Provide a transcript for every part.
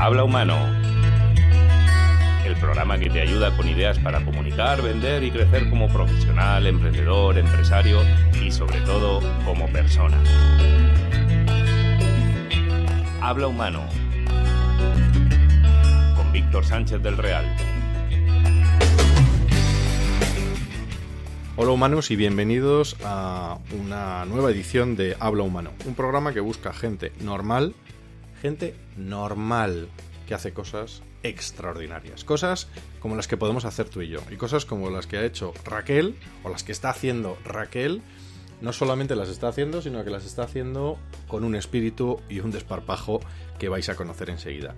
Habla Humano. El programa que te ayuda con ideas para comunicar, vender y crecer como profesional, emprendedor, empresario y sobre todo como persona. Habla Humano. Con Víctor Sánchez del Real. Hola humanos y bienvenidos a una nueva edición de Habla Humano, un programa que busca gente normal gente normal que hace cosas extraordinarias. Cosas como las que podemos hacer tú y yo. Y cosas como las que ha hecho Raquel o las que está haciendo Raquel. No solamente las está haciendo, sino que las está haciendo con un espíritu y un desparpajo que vais a conocer enseguida.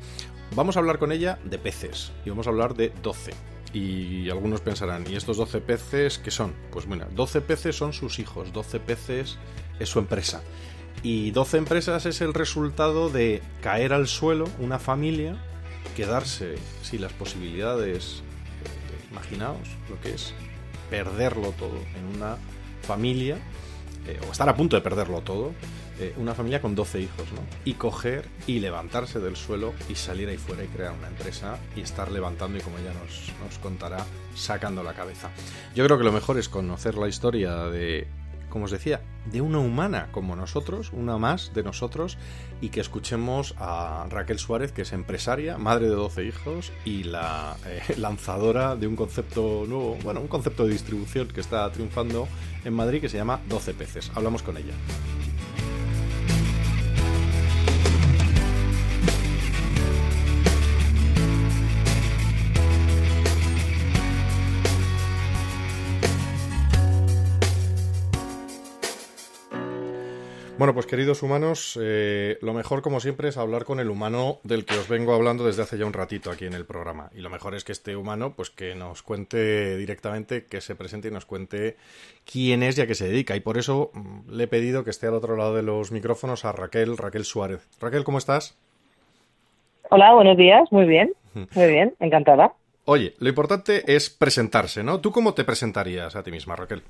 Vamos a hablar con ella de peces y vamos a hablar de 12. Y algunos pensarán, ¿y estos 12 peces qué son? Pues bueno, 12 peces son sus hijos, 12 peces es su empresa. Y 12 empresas es el resultado de caer al suelo una familia, quedarse sin las posibilidades, eh, imaginaos lo que es perderlo todo en una familia, eh, o estar a punto de perderlo todo, eh, una familia con 12 hijos, ¿no? Y coger y levantarse del suelo y salir ahí fuera y crear una empresa y estar levantando y como ella nos, nos contará, sacando la cabeza. Yo creo que lo mejor es conocer la historia de como os decía, de una humana como nosotros, una más de nosotros, y que escuchemos a Raquel Suárez, que es empresaria, madre de 12 hijos y la eh, lanzadora de un concepto nuevo, bueno, un concepto de distribución que está triunfando en Madrid que se llama 12 peces. Hablamos con ella. Bueno, pues queridos humanos, eh, lo mejor como siempre es hablar con el humano del que os vengo hablando desde hace ya un ratito aquí en el programa. Y lo mejor es que este humano, pues que nos cuente directamente, que se presente y nos cuente quién es y a qué se dedica. Y por eso mm, le he pedido que esté al otro lado de los micrófonos a Raquel, Raquel Suárez. Raquel, ¿cómo estás? Hola, buenos días, muy bien, muy bien, encantada. Oye, lo importante es presentarse, ¿no? ¿Tú cómo te presentarías a ti misma, Raquel?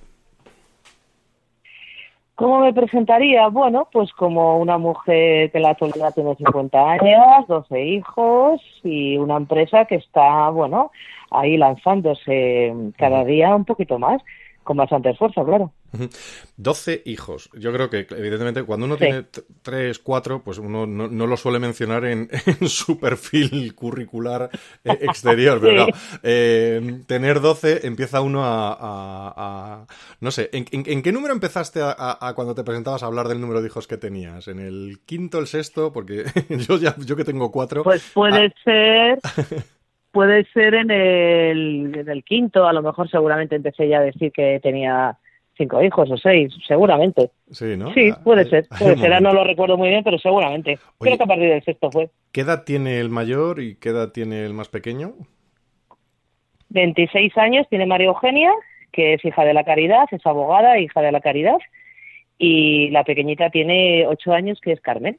¿Cómo me presentaría? Bueno, pues como una mujer que la actualidad tiene 50 años, 12 hijos y una empresa que está, bueno, ahí lanzándose cada día un poquito más con bastante esfuerzo, claro. 12 hijos. Yo creo que, evidentemente, cuando uno tiene 3, 4, pues uno no, lo suele mencionar en, su perfil curricular eh, exterior. Pero eh, tener 12 empieza uno a. no sé, ¿en, qué número empezaste a, cuando te presentabas a hablar del número de hijos que tenías? ¿En el quinto, el sexto? Porque yo, ya, yo que tengo 4. Pues puede ah. ser. puede ser en el, en el quinto, a lo mejor seguramente empecé ya a decir que tenía cinco hijos o seis, seguramente. Sí, ¿no? Sí, ah, puede ser, puede ser, no lo recuerdo muy bien, pero seguramente. Creo que a partir del sexto fue. ¿Qué edad tiene el mayor y qué edad tiene el más pequeño? 26 años tiene María Eugenia, que es hija de la caridad, es abogada, hija de la caridad, y la pequeñita tiene ocho años, que es Carmen.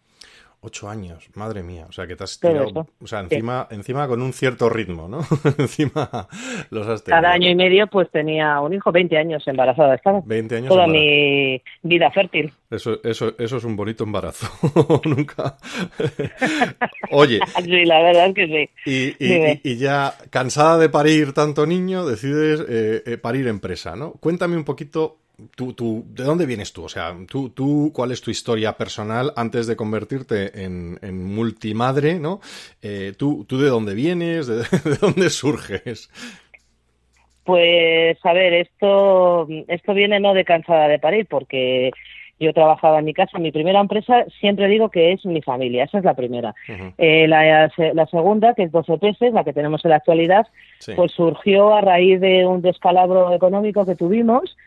Ocho años, madre mía. O sea, que te has tirado. O sea, encima, encima con un cierto ritmo, ¿no? encima los has tenido. Cada año y medio, pues tenía un hijo, 20 años embarazada estaba. 20 años Toda mi vida fértil. Eso, eso, eso es un bonito embarazo. Nunca. Oye. sí, la verdad es que sí. Y, y, ya cansada de parir tanto niño, decides eh, eh, parir empresa, ¿no? Cuéntame un poquito tú, tú, ¿de dónde vienes tú? O sea, tú, tú, ¿cuál es tu historia personal antes de convertirte en, multimadre, ¿no? Eh, tú, ¿Tú de dónde vienes? ¿De, dónde surges? Pues, a ver, esto, esto viene no de cansada de parir, porque yo trabajaba en mi casa. Mi primera empresa siempre digo que es mi familia, esa es la primera. Eh, la, segunda, que es 12 peces, la que tenemos en la actualidad, pues surgió a raíz de un descalabro económico que tuvimos.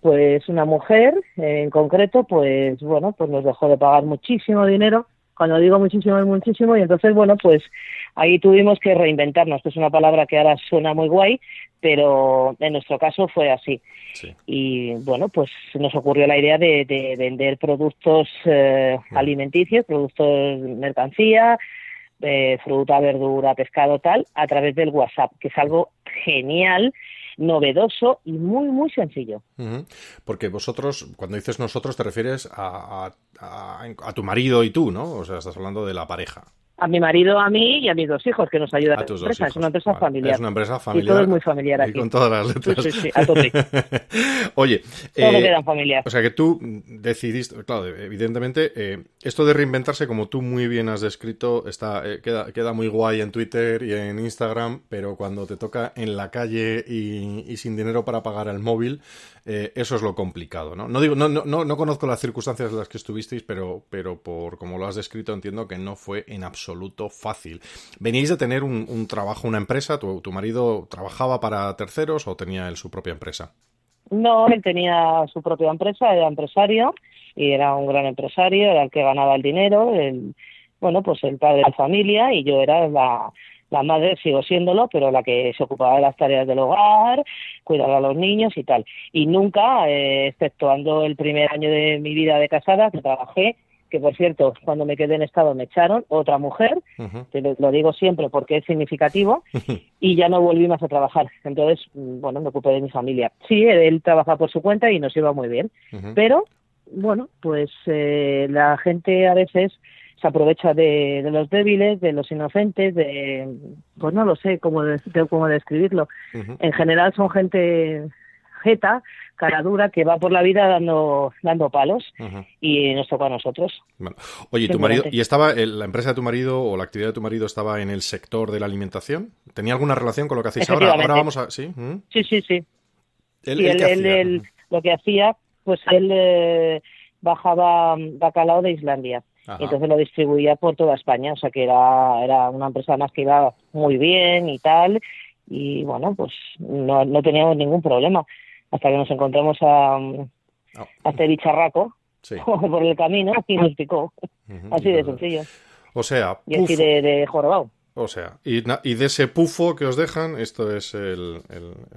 Pues una mujer en concreto, pues bueno, pues nos dejó de pagar muchísimo dinero cuando digo muchísimo es muchísimo y entonces bueno pues ahí tuvimos que reinventarnos que es una palabra que ahora suena muy guay pero en nuestro caso fue así. Y bueno pues nos ocurrió la idea de, vender productos eh, alimenticios productos mercancía eh, fruta verdura pescado tal a través del WhatsApp que es algo genial novedoso y muy, muy sencillo. Porque vosotros, cuando dices nosotros, te refieres a, a, tu marido y tú, ¿no? O sea, estás hablando de la pareja a mi marido, a mí y a mis dos hijos que nos ayudan a, tus empresa. Es una empresa familiar. Es una empresa familiar. Y todo es muy familiar aquí. Y con todas las letras. Sí, sí, a tope. Oye. Todo eh, queda familiar. O sea que tú decidiste, claro, evidentemente, eh, esto de reinventarse, como tú muy bien has descrito, está, eh, queda, queda muy guay en Twitter y en Instagram, pero cuando te toca en la calle y, y sin dinero para pagar el móvil, eh, eso es lo complicado, ¿no? No, digo, no, no, no, conozco las circunstancias en las que estuvisteis, pero, pero por como lo has descrito entiendo que no fue en absoluto fácil. ¿Veníais de tener un, trabajo, una empresa? ¿Tu, ¿Tu, marido trabajaba para terceros o tenía él su propia empresa? No, él tenía su propia empresa, era empresario y era un gran empresario, era el que ganaba el dinero, el, bueno, pues el padre de familia y yo era la, la madre sigo siéndolo, pero la que se ocupaba de las tareas del hogar, cuidaba a los niños y tal. Y nunca, eh, exceptuando el primer año de mi vida de casada, que trabajé, que por cierto, cuando me quedé en estado me echaron, otra mujer, lo, digo siempre porque es significativo, y ya no volví más a trabajar. Entonces, mm, bueno, me ocupé de mi familia. Sí, él, trabaja por su cuenta y nos iba muy bien, pero bueno, pues eh, la gente a veces se aprovecha de, los débiles, de los inocentes, de, pues no lo sé cómo, cómo describirlo. En general son gente jeta, cara dura, que va por la vida dando, dando palos. Y nos toca a nosotros. Oye, ¿tu marido, ¿y estaba la empresa de tu marido o la actividad de tu marido estaba en el sector de la alimentación? ¿Tenía alguna relación con lo que hacéis ahora? Ahora vamos a... ¿Sí? Sí, sí, sí. ¿Él, lo que hacía, pues él eh, bajaba bacalao de Islandia. Y entonces lo distribuía por toda España, o sea que era, era una empresa más que iba muy bien y tal, y bueno, pues no, no teníamos ningún problema hasta que nos encontramos a, oh. a este bicharraco por el camino y nos picó, así de sencillo. O sea, y así de, de jorobado. O sea, y, y, de ese pufo que os dejan, esto es el,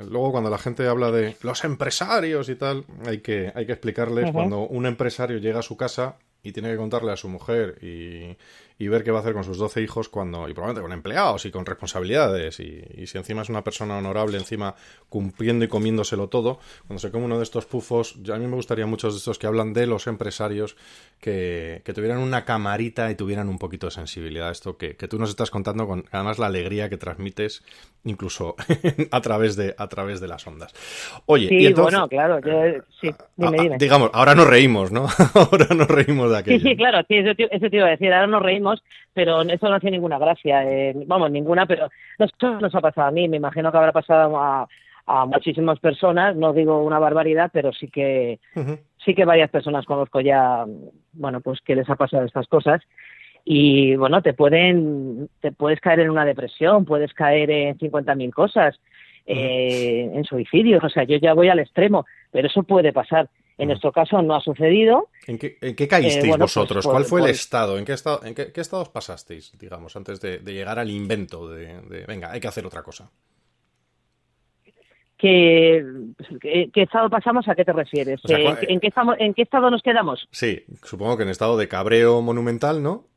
Luego cuando la gente habla de los empresarios y tal, hay que, hay que explicarles cuando un empresario llega a su casa y tiene que contarle a su mujer y, y ver qué va a hacer con sus 12 hijos cuando, y probablemente con empleados y con responsabilidades, y, si encima es una persona honorable, encima cumpliendo y comiéndoselo todo, cuando se come uno de estos pufos, yo, a mí me gustaría muchos de estos que hablan de los empresarios que, que tuvieran una camarita y tuvieran un poquito de sensibilidad. Esto que, que tú nos estás contando con además la alegría que transmites incluso a través de a través de las ondas. Oye, sí, bueno, claro, sí, dime, dime. digamos, ahora nos reímos, ¿no? ahora nos reímos de aquello. Sí, sí, claro, sí, eso eso te iba a decir, ahora nos reímos pero eso no hace ninguna gracia, eh, vamos, ninguna, pero no nos ha pasado a mí, me imagino que habrá pasado a, muchísimas personas, no digo una barbaridad, pero sí que sí que varias personas conozco ya, bueno, pues que les ha pasado estas cosas. Y bueno, te pueden te puedes caer en una depresión, puedes caer en 50.000 cosas, eh, en suicidios, o sea, yo ya voy al extremo, pero eso puede pasar. En nuestro caso no ha sucedido. ¿En qué, en qué caísteis eh, vosotros? Pues, ¿Cuál fue el estado? ¿En qué, estado, en qué, estados pasasteis, digamos, antes de, llegar al invento de, venga, hay que hacer otra cosa? ¿Qué, qué, estado pasamos? ¿A qué te refieres? ¿En, qué estado, ¿En qué estado nos quedamos? Sí, supongo que en estado de cabreo monumental, ¿no?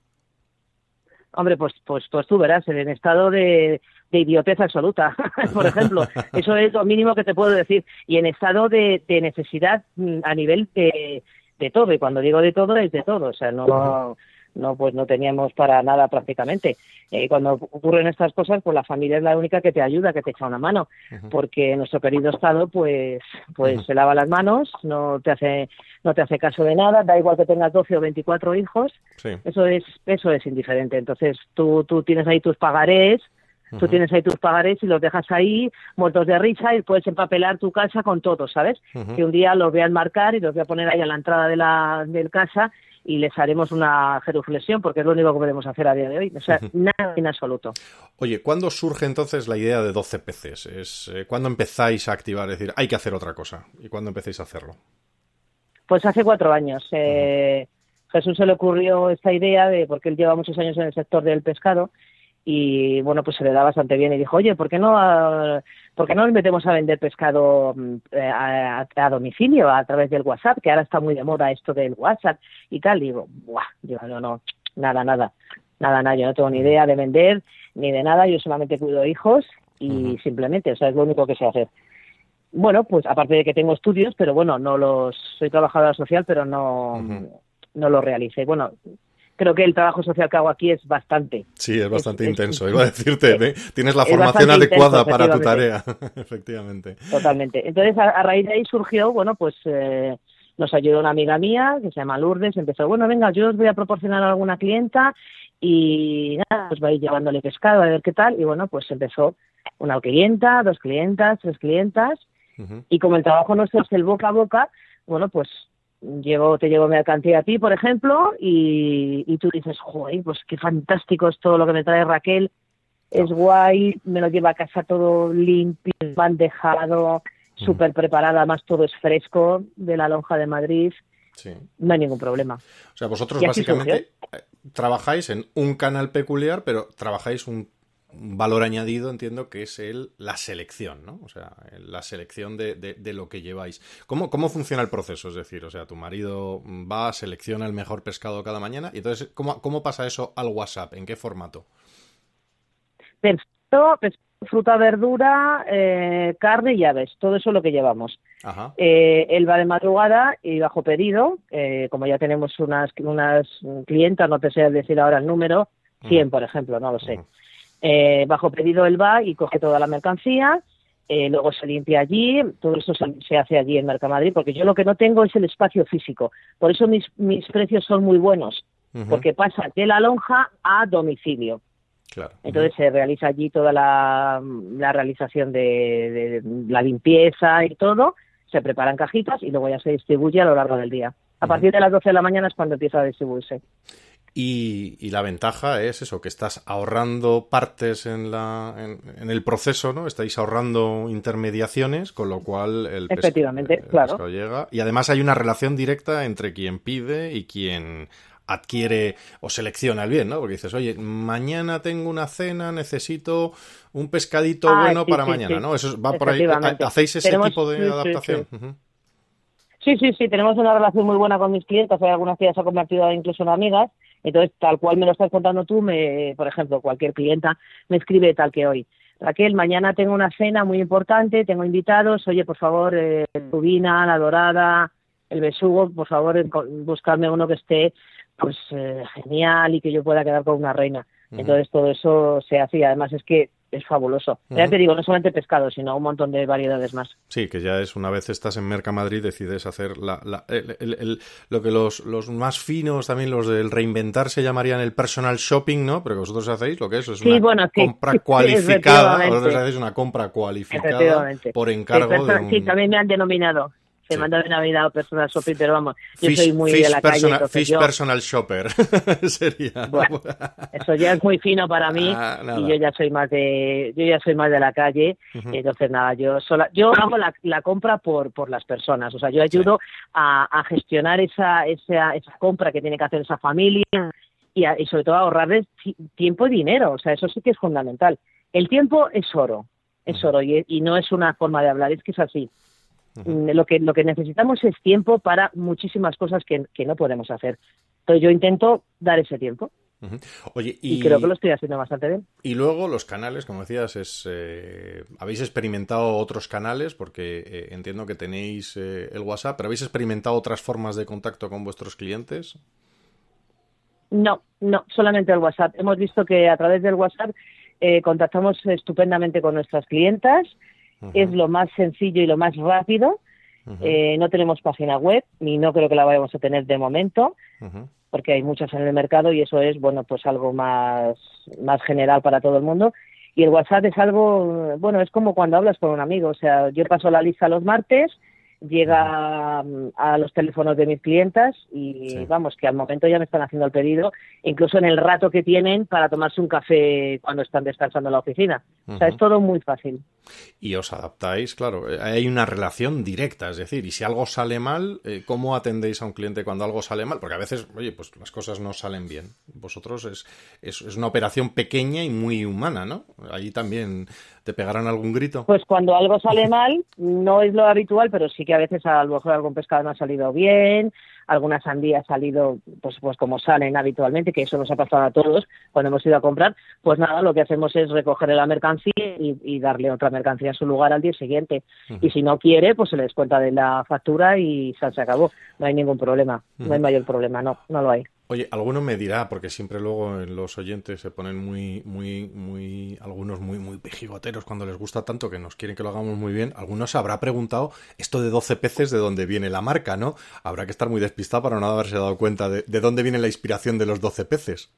Hombre, pues, pues, pues tú verás, en estado de, de idiotez absoluta, por ejemplo. Eso es lo mínimo que te puedo decir. Y en estado de, de necesidad mm, a nivel de, de todo. Y cuando digo de todo, es de todo. O sea, no, no pues no teníamos para nada prácticamente. Eh, cuando ocurren estas cosas, pues la familia es la única que te ayuda, que te echa una mano, porque nuestro querido Estado, pues, pues se lava las manos, no te hace, no te hace caso de nada, da igual que tengas 12 o 24 hijos, eso es, eso es indiferente. Entonces tú, tú tienes ahí tus pagarés, Tú tienes ahí tus pagarés y los dejas ahí, muertos de risa, y puedes empapelar tu casa con todo, ¿sabes? Que un día los voy a enmarcar y los voy a poner ahí a la entrada de la del casa y les haremos una genuflexión porque es lo único que podemos hacer a día de hoy. O sea, nada en absoluto. Oye, ¿cuándo surge entonces la idea de 12 PCs? Es, eh, ¿Cuándo empezáis a activar? Es decir, hay que hacer otra cosa. ¿Y cuándo empecéis a hacerlo? Pues hace cuatro años. Eh, Jesús se le ocurrió esta idea de, porque él lleva muchos años en el sector del pescado, y bueno, pues se le da bastante bien y dijo, oye, ¿por qué no, ah, ¿por qué no nos metemos a vender pescado mm, eh, a, domicilio a través del WhatsApp? Que ahora está muy de moda esto del WhatsApp y tal. Y digo, ¡buah! Digo, no, no, nada, nada, nada, nada, yo no tengo ni idea de vender ni de nada, yo solamente cuido hijos y simplemente, o sea, es lo único que sé hacer. Bueno, pues aparte de que tengo estudios, pero bueno, no los, soy trabajadora social, pero no, no lo realicé. Bueno, creo que el trabajo social que hago aquí es bastante. Sí, es bastante intenso. Iba a decirte, tienes la formación adecuada para tu tarea, efectivamente. Totalmente. Entonces, a, raíz de ahí surgió, bueno, pues eh, nos ayudó una amiga mía que se llama Lourdes. Empezó, bueno, venga, yo os voy a proporcionar a alguna clienta y nada, va a ir llevándole pescado a ver qué tal. Y bueno, pues empezó una clienta, dos clientas, tres clientas. Y como el trabajo nuestro es el boca a boca, bueno, pues llevo, te llevo mercancía a ti, por ejemplo, y, y tú dices, joder, pues qué fantástico es todo lo que me trae Raquel, es guay, me lo lleva a casa todo limpio, bandejado, mm. súper preparada, además todo es fresco de la lonja de Madrid. No hay ningún problema. O sea, vosotros básicamente eh, trabajáis en un canal peculiar, pero trabajáis un valor añadido entiendo que es el, la selección, ¿no? O sea, la selección de, de, lo que lleváis. ¿Cómo, ¿Cómo funciona el proceso? Es decir, o sea, tu marido va, selecciona el mejor pescado cada mañana y entonces, ¿cómo, cómo pasa eso al WhatsApp? ¿En qué formato? Perfecto, fruta, verdura, eh, carne y aves, todo eso es lo que llevamos. Ajá. Eh, él va de madrugada y bajo pedido, eh, como ya tenemos unas, unas clientas, no te sé decir ahora el número, 100 por ejemplo, no lo sé. Eh, bajo pedido él va y coge toda la mercancía, eh, luego se limpia allí, todo eso se, hace allí en Mercamadrid, porque yo lo que no tengo es el espacio físico. Por eso mis, mis precios son muy buenos, porque pasa de la lonja a domicilio. Entonces se realiza allí toda la, la realización de, la limpieza y todo, se preparan cajitas y luego ya se distribuye a lo largo del día. A partir de las 12 de la mañana es cuando empieza a distribuirse. Y, la ventaja es eso, que estás ahorrando partes en, la, en, el proceso, ¿no? Estáis ahorrando intermediaciones, con lo cual el, Efectivamente, claro. llega. Y además hay una relación directa entre quien pide y quien adquiere o selecciona el bien, ¿no? Porque dices, oye, mañana tengo una cena, necesito un pescadito ah, bueno para mañana, ¿no? Eso va por ahí. ¿Hacéis ese tipo de adaptación? Sí, sí, sí, tenemos una relación muy buena con mis clientes, hay algunas que ya se han convertido incluso en amigas, entonces tal cual me lo estás contando tú, me, por ejemplo, cualquier clienta me escribe tal que hoy. Raquel, mañana tengo una cena muy importante, tengo invitados, oye, por favor, eh, Rubina, la dorada, el besugo, por favor, buscarme uno que esté pues eh, genial y que yo pueda quedar con una reina. Entonces todo eso se hace y además es que es fabuloso. Ya te digo, no solamente pescado, sino un montón de variedades más. Sí, que ya es una vez estás en Mercamadrid decides hacer la, lo que los, los más finos, también los del reinventar se llamarían el personal shopping, ¿no? Pero que vosotros hacéis lo que es, es una compra cualificada. Vosotros hacéis una compra cualificada por encargo de un... Sí, también me han denominado se sí. manda de Navidad o personal shopping, pero vamos, yo soy muy de la calle. Fish personal shopper sería. eso ya es muy fino para mí ah, y yo ya soy más de, yo ya soy más de la calle, entonces nada, yo sola, yo hago la, la, compra por, por las personas, o sea, yo ayudo a, a, gestionar esa, esa, esa compra que tiene que hacer esa familia y, y sobre todo a ahorrarles tiempo y dinero, o sea, eso sí que es fundamental. El tiempo es oro, es oro y, y no es una forma de hablar, es que es así. Mm, lo, que, lo que necesitamos es tiempo para muchísimas cosas que, no podemos hacer. Entonces yo intento dar ese tiempo. Oye, y, creo que lo estoy haciendo bastante bien. Y luego los canales, como decías, es eh, habéis experimentado otros canales porque eh, entiendo que tenéis eh, el WhatsApp, pero habéis experimentado otras formas de contacto con vuestros clientes. No, no, solamente el WhatsApp. Hemos visto que a través del WhatsApp contactamos estupendamente con nuestras clientas es lo más sencillo y lo más rápido. Eh, no tenemos página web, ni no creo que la vayamos a tener de momento, porque hay muchas en el mercado y eso es, bueno, pues algo más, más general para todo el mundo. y el WhatsApp es algo, bueno, es como cuando hablas con un amigo, o sea, yo paso la lista los martes, llega a los teléfonos de mis clientas y vamos, que al momento ya me están haciendo el pedido, incluso en el rato que tienen para tomarse un café cuando están descansando en la oficina. O sea, es todo muy fácil. Y os adaptáis, claro, eh, hay una relación directa, es decir, y si algo sale mal, eh, ¿cómo atendéis a un cliente cuando algo sale mal? Porque a veces, oye, pues las cosas no salen bien. Vosotros es, es, es una operación pequeña y muy humana, ¿no? Allí también ¿Te pegarán algún grito? Pues cuando algo sale mal, no es lo habitual, pero sí que a veces a lo mejor algún pescado no ha salido bien, alguna sandía ha salido pues, pues como salen habitualmente, que eso nos ha pasado a todos cuando hemos ido a comprar, pues nada, lo que hacemos es recoger la mercancía y, darle otra mercancía a su lugar al día siguiente. Y si no quiere, pues se le descuenta de la factura y se acabó. No hay ningún problema, no hay mayor problema, no, no lo hay. Oye, alguno me dirá, porque siempre luego en los oyentes se ponen muy, muy, muy, algunos muy, muy pejigoteros cuando les gusta tanto que nos quieren que lo hagamos muy bien. Algunos se habrá preguntado esto de 12 peces de dónde viene la marca, ¿no? Habrá que estar muy despistado para no haberse dado cuenta de, de dónde viene la inspiración de los 12 peces.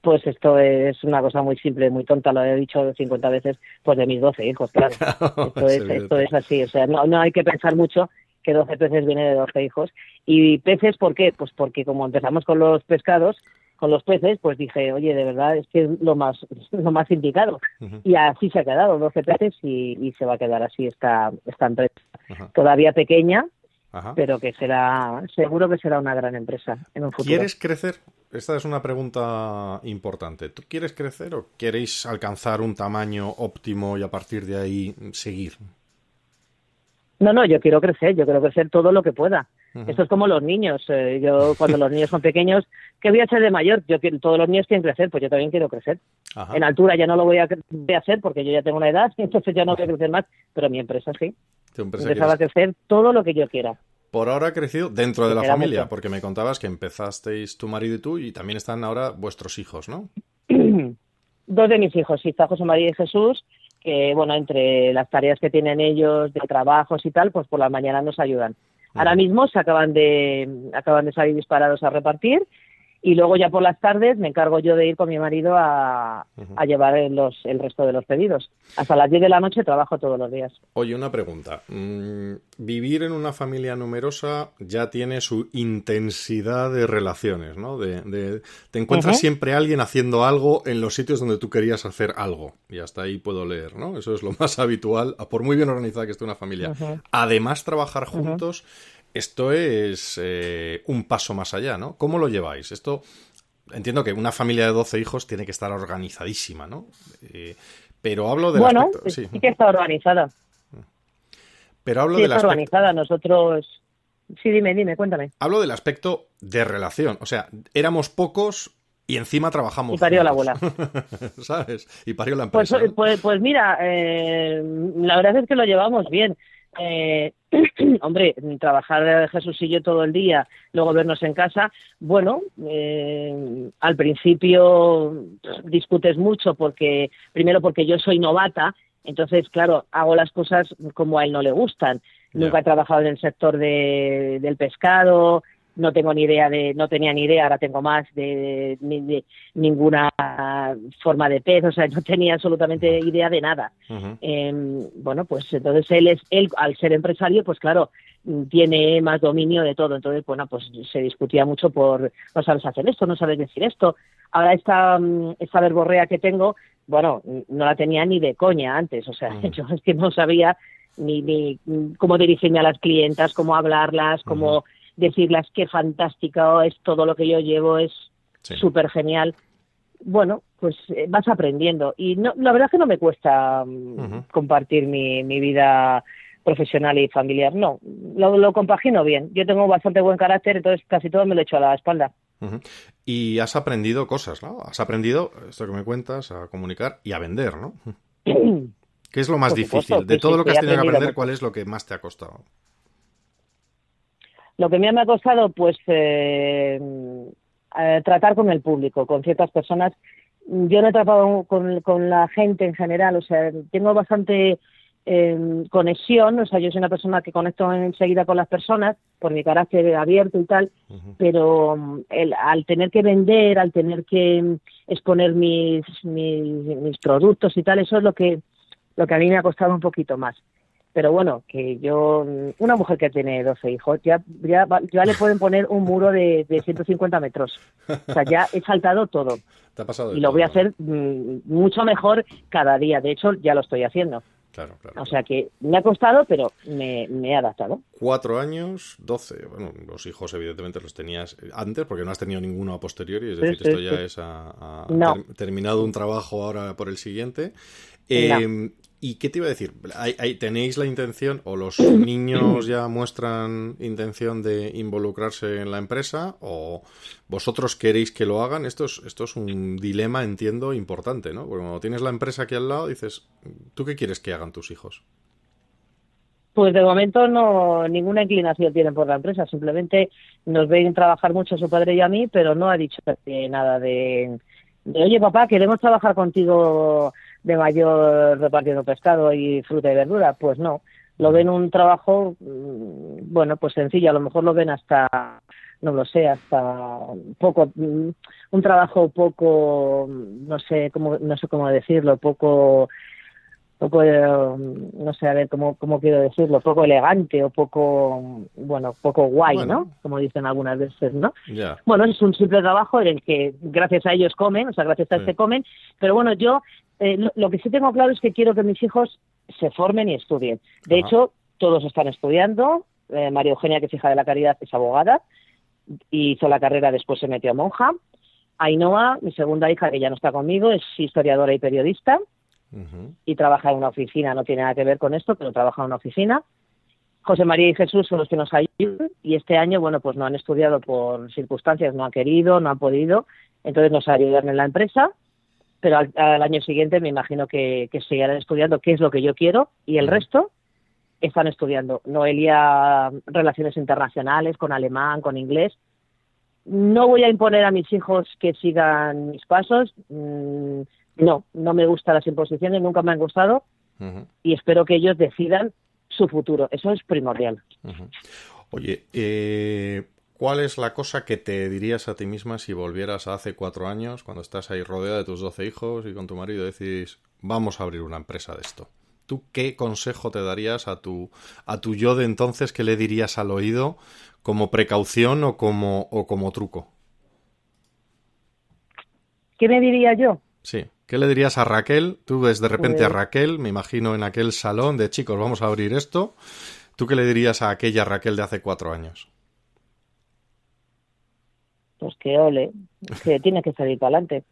Pues esto es una cosa muy simple, muy tonta, lo he dicho 50 veces, pues de mis 12 hijos, claro. esto, es, esto es así, o sea, no, no hay que pensar mucho que 12 peces viene de 12 hijos. ¿Y peces por qué? Pues porque como empezamos con los pescados, con los peces, pues dije, oye, de verdad es que es lo más, lo más indicado. Y así se ha quedado, 12 peces y, se va a quedar así esta, esta empresa. Todavía pequeña, pero que será, seguro que será una gran empresa en un futuro. ¿Quieres crecer? Esta es una pregunta importante. ¿Tú quieres crecer o queréis alcanzar un tamaño óptimo y a partir de ahí seguir? No, no, yo quiero crecer, yo quiero crecer todo lo que pueda. Esto es como los niños. Eh, yo, cuando los niños son pequeños, ¿qué voy a hacer de mayor? Yo todos los niños quieren crecer, pues yo también quiero crecer. En altura ya no lo voy a, hacer porque yo ya tengo una edad, entonces ya no voy a crecer más, pero mi empresa sí. Tu empresa Empezaba a crecer todo lo que yo quiera. Por ahora ha crecido dentro de la familia, porque me contabas que empezasteis tu marido y tú y también están ahora vuestros hijos, ¿no? Dos de mis hijos, sí, está José María y Jesús, que, bueno, entre las tareas que tienen ellos de trabajos y tal, pues por la mañana nos ayudan. Ahora mismo se acaban de, acaban de salir disparados a repartir y luego ya por las tardes me encargo yo de ir con mi marido a, llevar los, el resto de los pedidos. Hasta las 10 de la noche trabajo todos los días. Oye, una pregunta. Mm, vivir en una familia numerosa ya tiene su intensidad de relaciones, ¿no? De, te encuentras siempre alguien haciendo algo en los sitios donde tú querías hacer algo. Y hasta ahí puedo leer, ¿no? Eso es lo más habitual, por muy bien organizada que esté una familia. Además, trabajar juntos esto es eh, un paso más allá, ¿no? ¿Cómo lo lleváis? Esto, entiendo que una familia de 12 hijos tiene que estar organizadísima, ¿no? Eh, pero hablo de bueno, sí. que está organizada. Pero hablo sí, del está organizada. Nosotros... Sí, dime, dime, cuéntame. Hablo del aspecto de relación. O sea, éramos pocos y encima trabajamos. Y parió la abuela. ¿Sabes? Y parió la pues, empresa. Pues, pues, mira, eh, la verdad es que lo llevamos bien. Eh, hombre, trabajar Jesús y yo todo el día, luego vernos en casa, bueno, eh, al principio discutes mucho porque, primero porque yo soy novata, entonces, claro, hago las cosas como a él no le gustan. Nunca he trabajado en el sector de, del pescado, no tengo ni idea de, no tenía ni idea, ahora tengo más de, ninguna forma de pez, o sea, no tenía absolutamente idea de nada. Em, bueno, pues entonces él es, él al ser empresario, pues claro, tiene más dominio de todo, entonces bueno, pues se discutía mucho por no sabes hacer esto, no sabes decir esto. Ahora esta, esta verborrea que tengo, bueno, no la tenía ni de coña antes, o sea, yo es que no sabía ni, ni cómo dirigirme a las clientas, cómo hablarlas, cómo decirles qué fantástico es todo lo que yo llevo, es súper genial. Bueno, pues eh, vas aprendiendo. Y no, la verdad es que no me cuesta mm, compartir mi, mi vida profesional y familiar. No, lo, lo, compagino bien. Yo tengo bastante buen carácter, entonces casi todo me lo echo a la espalda. Y has aprendido cosas, ¿no? Has aprendido, esto que me cuentas, a comunicar y a vender, ¿no? ¿Qué es lo más difícil? De todo lo que has tenido que aprender, ¿cuál es lo que más te ha costado? Lo que me ha costado, pues, eh, eh, tratar con el público, con ciertas personas. Yo no he tratado con, la gente en general, o sea, tengo bastante em, conexión, o sea, yo soy una persona que conecto enseguida con las personas por mi carácter abierto y tal, pero mm, el, al tener que vender, al tener que exponer mis, mis, mis productos y tal, eso es lo que, lo que a mí me ha costado un poquito más pero bueno, que yo, una mujer que tiene 12 hijos, ya, ya, ya le pueden poner un muro de, de 150 metros. O sea, ya he saltado todo. Te ha pasado y lo todo, voy a hacer mm, mucho mejor cada día. De hecho, ya lo estoy haciendo. Claro, claro. O sea que me ha costado, pero me, me he adaptado. Cuatro años, doce. Bueno, los hijos evidentemente los tenías antes porque no has tenido ninguno a posteriori. Es Sí, decir, sí, esto ya es a, a- No. ter- terminado un trabajo ahora por el siguiente. Eh, ¿Y qué te iba a decir? ¿Hay- hay- ¿Tenéis la intención o los niños ya muestran intención de involucrarse en la empresa o vosotros queréis que lo hagan? Esto es, esto es un dilema, entiendo, importante, ¿no? Porque cuando tienes la empresa aquí al lado dices, ¿tú qué quieres que hagan tus hijos? Pues de momento no ninguna inclinación tienen por la empresa, simplemente nos ven trabajar mucho su padre y a mí, pero no ha dicho nada de, de, oye papá, queremos trabajar contigo de mayor repartiendo pescado y fruta y verdura. Pues no, lo ven un trabajo, mm, bueno, pues sencillo, a lo mejor lo ven hasta, no lo sé, hasta poco, mm, un trabajo poco, no sé cómo, no sé cómo decirlo, poco poco, no sé, a ver cómo, cómo quiero decirlo, poco elegante o poco, bueno, poco guay, Bueno. ¿no? Como dicen algunas veces, ¿no? Bueno, es un simple trabajo en el que gracias a ellos comen, o sea, gracias a Sí. este comen, pero bueno, yo eh, lo, que sí tengo claro es que quiero que mis hijos se formen y estudien. De Ajá. hecho, todos están estudiando. Eh, María Eugenia, que es hija de la caridad, es abogada y hizo la carrera, después se metió a monja. Ainhoa, mi segunda hija, que ya no está conmigo, es historiadora y periodista y trabaja en una oficina, no tiene nada que ver con esto, pero trabaja en una oficina. José María y Jesús son los que nos ayudan y este año, bueno, pues no han estudiado por circunstancias, no han querido, no han podido, entonces nos ayudan en la empresa, pero al, al año siguiente me imagino que, que seguirán estudiando qué es lo que yo quiero y el Ujú. resto están estudiando. Noelia, relaciones internacionales, con alemán, con inglés. No voy a imponer a mis hijos que sigan mis pasos. mm, No, no me gustan las imposiciones, nunca me han gustado y espero que ellos decidan su futuro. Eso es primordial. Oye, eh, ¿cuál es la cosa que te dirías a ti misma si volvieras a hace cuatro años, cuando estás ahí rodeada de tus doce hijos y con tu marido, decís, vamos a abrir una empresa de esto? ¿Tú qué consejo te darías a tu, a tu yo de entonces? ¿Qué le dirías al oído como precaución o como, o como truco? ¿Qué me diría yo? Sí. ¿Qué le dirías a Raquel? Tú ves de repente a Pues- Raquel, me imagino en aquel salón de chicos, vamos a abrir esto. ¿Tú qué le dirías a aquella Raquel de hace cuatro años? Pues que ole, que tiene que salir para adelante.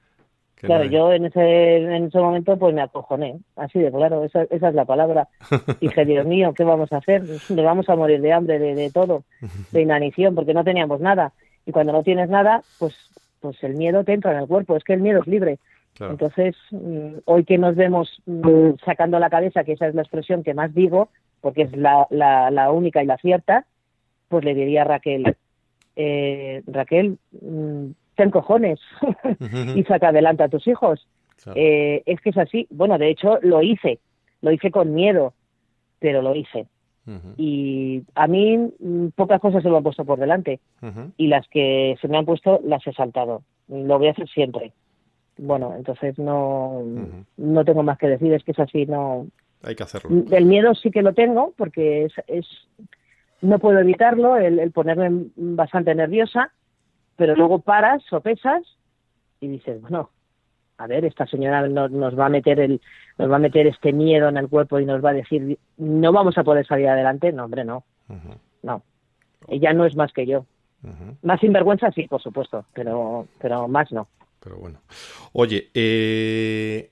Claro, yo en ese, en ese momento pues me acojoné, así de claro, esa, esa es la palabra. Dije, Dios mío, ¿qué vamos a hacer? Le vamos a morir de hambre, de, de todo, de inanición, porque no teníamos nada. Y cuando no tienes nada, pues, pues el miedo te entra en el cuerpo, es que el miedo es libre. Claro. Entonces, mm, hoy que nos vemos mm, sacando la cabeza, que esa es la expresión que más digo, porque es la, la, la única y la cierta, pues le diría a Raquel, eh, Raquel, mm, ten cojones y saca adelante a tus hijos. Claro. Eh, es que es así. Bueno, de hecho, lo hice. Lo hice con miedo, pero lo hice. Y a mí mm, pocas cosas se me han puesto por delante. Y las que se me han puesto las he saltado. Lo voy a hacer siempre. Bueno, entonces no, no tengo más que decir. Es que es así. no Hay que hacerlo. Del miedo sí que lo tengo, porque es, es no puedo evitarlo, el, el ponerme bastante nerviosa, pero luego paras, sopesas y dices, bueno, a ver, esta señora nos, nos va a meter el, nos va a meter este miedo en el cuerpo y nos va a decir, no vamos a poder salir adelante. No, hombre, no, no. Ella no es más que yo. Más sinvergüenza sí, por supuesto, pero, pero más no. Pero bueno. Oye, eh,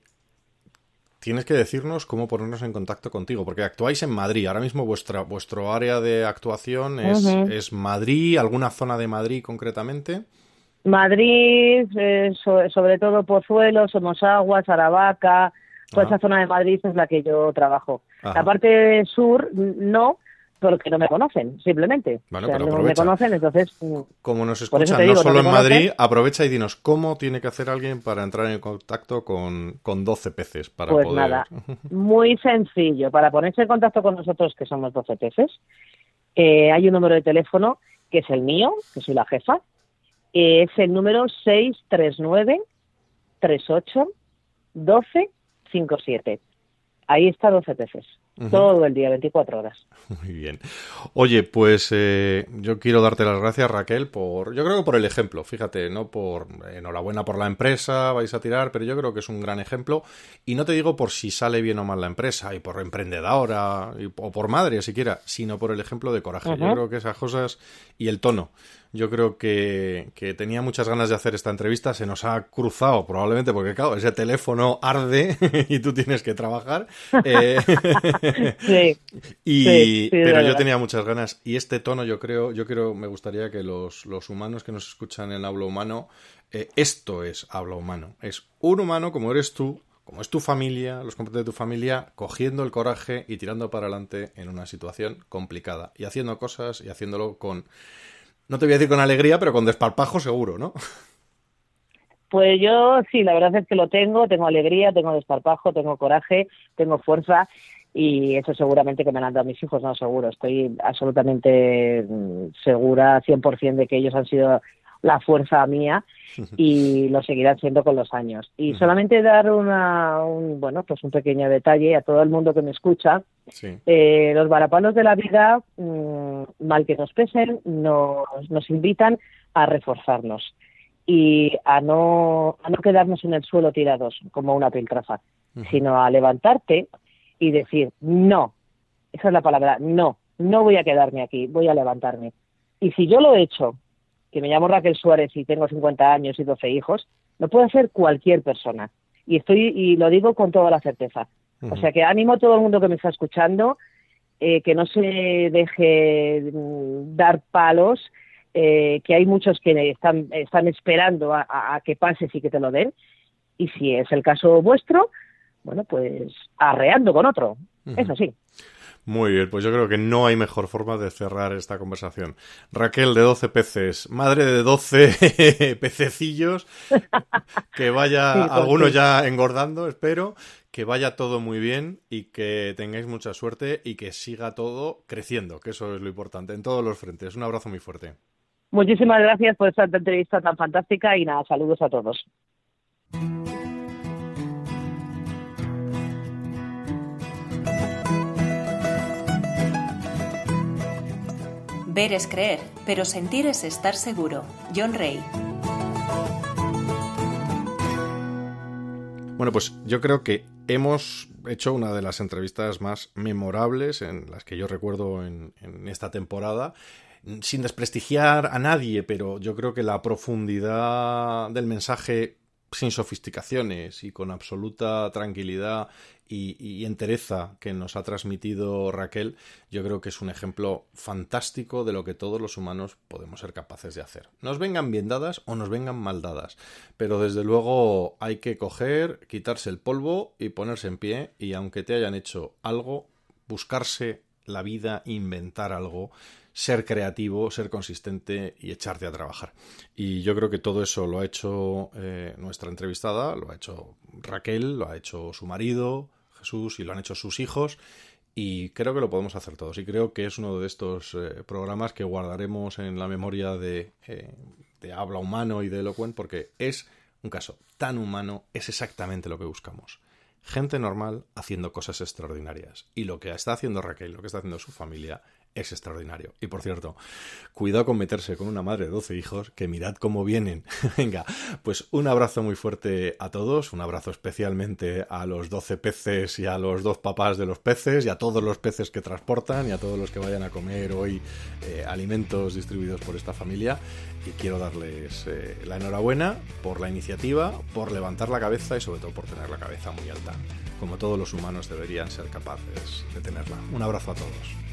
tienes que decirnos cómo ponernos en contacto contigo, porque actuáis en Madrid. Ahora mismo vuestra, vuestro área de actuación es, es Madrid, alguna zona de Madrid concretamente. Madrid, eh, so- sobre todo Pozuelo, Somosaguas, Aravaca, toda Ajá. esa zona de Madrid es la que yo trabajo. Ajá. La parte sur, no, porque no me conocen, simplemente. Bueno, o sea, pero no me conocen, entonces... mm, Como nos escuchan digo, no solo no en Madrid, conocen. aprovecha y dinos cómo tiene que hacer alguien para entrar en contacto con, con 12 peces. Para Pues poder... nada, muy sencillo. Para ponerse en contacto con nosotros, que somos 12 peces, eh, hay un número de teléfono que es el mío, que soy la jefa. eh, es el número 639 38 12 57. Ahí está 12 peces. Todo el día, 24 horas. Muy bien. Oye, pues eh, yo quiero darte las gracias, Raquel, por, yo creo que por el ejemplo, fíjate, no por enhorabuena por la empresa, vais a tirar, pero yo creo que es un gran ejemplo. Y no te digo por si sale bien o mal la empresa, y por emprendedora, y- o por madre siquiera, sino por el ejemplo de coraje. Yo creo que esas cosas y el tono. Yo creo que, que tenía muchas ganas de hacer esta entrevista, se nos ha cruzado probablemente porque, claro, ese teléfono arde y tú tienes que trabajar. Eh, Sí, y, Sí, sí, de pero yo tenía muchas ganas y este tono yo creo, yo creo, me gustaría que los, los humanos que nos escuchan en habla humano, eh, esto es habla humano, es un humano como eres tú, como es tu familia, los componentes de tu familia, cogiendo el coraje y tirando para adelante en una situación complicada y haciendo cosas y haciéndolo con, no te voy a decir con alegría, pero con desparpajo seguro, ¿no? Pues yo sí, la verdad es que lo tengo, tengo alegría, tengo desparpajo, tengo coraje, tengo fuerza y eso seguramente que me han dado mis hijos, no seguro, estoy absolutamente mm, segura 100% de que ellos han sido la fuerza mía y lo seguirán siendo con los años. Y solamente dar una, un, bueno, pues un pequeño detalle a todo el mundo que me escucha, Sí. eh, los varapalos de la vida, mm, mal que nos pesen, nos, nos invitan a reforzarnos y a no, a no quedarnos en el suelo tirados como una piltrafa, sino a levantarte y decir, no, esa es la palabra, no, no voy a quedarme aquí, voy a levantarme. Y si yo lo he hecho, que me llamo Raquel Suárez y tengo 50 años y 12 hijos, lo puede hacer cualquier persona. Y estoy y lo digo con toda la certeza. O sea que animo a todo el mundo que me está escuchando eh, que no se deje mm, dar palos, eh, que hay muchos que están, están esperando a, a- a que pases y que te lo den. Y si es el caso vuestro, bueno, pues arreando con otro. Eso sí. Muy bien, pues yo creo que no hay mejor forma de cerrar esta conversación. Raquel de 12 peces, madre de 12 pececillos, que vaya Sí, pues sí. ya engordando, espero, que vaya todo muy bien y que tengáis mucha suerte y que siga todo creciendo, que eso es lo importante, en todos los frentes. Un abrazo muy fuerte. Muchísimas gracias por esta entrevista tan fantástica y nada, saludos a todos. Ver es creer, pero sentir es estar seguro. John Ray. Bueno, pues yo creo que hemos hecho una de las entrevistas más memorables en las que yo recuerdo en, en esta temporada. Sin desprestigiar a nadie, pero yo creo que la profundidad del mensaje sin sofisticaciones y con absoluta tranquilidad y, entereza que nos ha transmitido Raquel, yo creo que es un ejemplo fantástico de lo que todos los humanos podemos ser capaces de hacer. Nos vengan bien dadas o nos vengan mal dadas, pero desde luego hay que coger, quitarse el polvo y ponerse en pie y aunque te hayan hecho algo, buscarse la vida, inventar algo, ser creativo, ser consistente y echarte a trabajar. Y yo creo que todo eso lo ha hecho eh, nuestra entrevistada, lo ha hecho Raquel, lo ha hecho su marido, Jesús, y lo han hecho sus hijos. Y creo que lo podemos hacer todos. Y creo que es uno de estos eh, programas que guardaremos en la memoria de, eh, de habla humano y de Eloquent, porque es un caso tan humano, es exactamente lo que buscamos. Gente normal haciendo cosas extraordinarias. Y lo que está haciendo Raquel, lo que está haciendo su familia, es extraordinario. Y por cierto, cuidado con meterse con una madre de 12 hijos, que mirad cómo vienen. Venga, pues un abrazo muy fuerte a todos, un abrazo especialmente a los 12 peces y a los dos papás de los peces y a todos los peces que transportan y a todos los que vayan a comer hoy eh, alimentos distribuidos por esta familia. Y quiero darles eh, la enhorabuena por la iniciativa, por levantar la cabeza y sobre todo por tener la cabeza muy alta, como todos los humanos deberían ser capaces de tenerla. Un abrazo a todos.